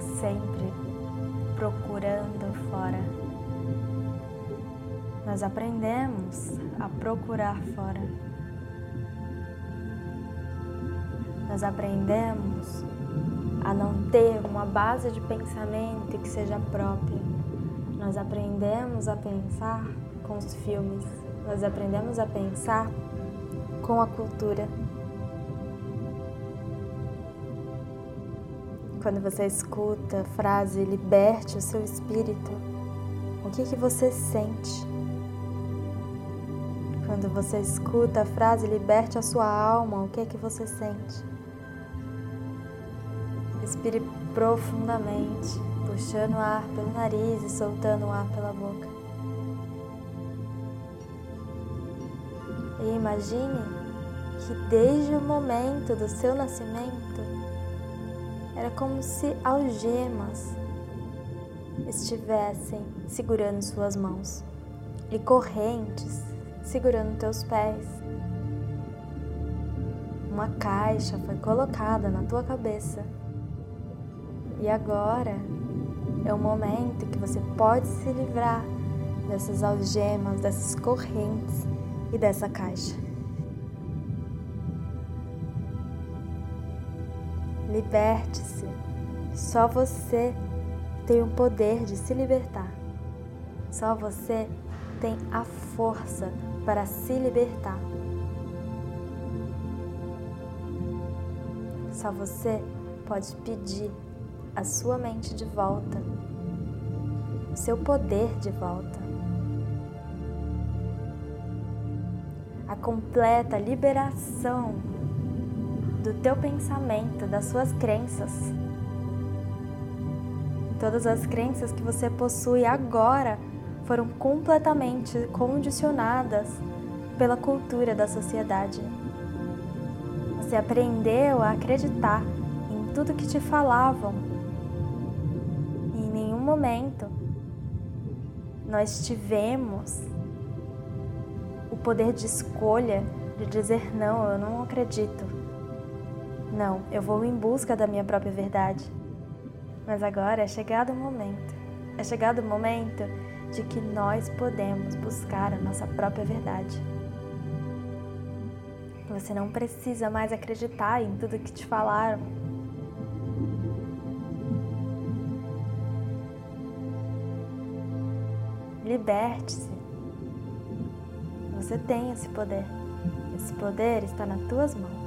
sempre procurando fora. Nós aprendemos a procurar fora. Nós aprendemos a não ter uma base de pensamento que seja própria. Nós aprendemos a pensar com os filmes, nós aprendemos a pensar com a cultura. Quando você escuta a frase liberte o seu espírito, o que que você sente? Quando você escuta a frase liberte a sua alma, o que é que você sente? Respire profundamente, puxando o ar pelo nariz e soltando o ar pela boca. E imagine que desde o momento do seu nascimento era como se algemas estivessem segurando suas mãos e correntes segurando teus pés. Uma caixa foi colocada na tua cabeça. E agora é o momento que você pode se livrar dessas algemas, dessas correntes e dessa caixa. Liberte-se. Só você tem o poder de se libertar. Só você tem a força para se libertar. Só você pode pedir a sua mente de volta, o seu poder de volta. A completa liberação do teu pensamento, das suas crenças. Todas as crenças que você possui agora foram completamente condicionadas pela cultura da sociedade. Você aprendeu a acreditar em tudo que te falavam. E em nenhum momento nós tivemos o poder de escolha de dizer não, eu não acredito. Não, eu vou em busca da minha própria verdade. Mas agora é chegado o momento. É chegado o momento de que nós podemos buscar a nossa própria verdade. Você não precisa mais acreditar em tudo que te falaram. Liberte-se. Você tem esse poder. Esse poder está nas tuas mãos.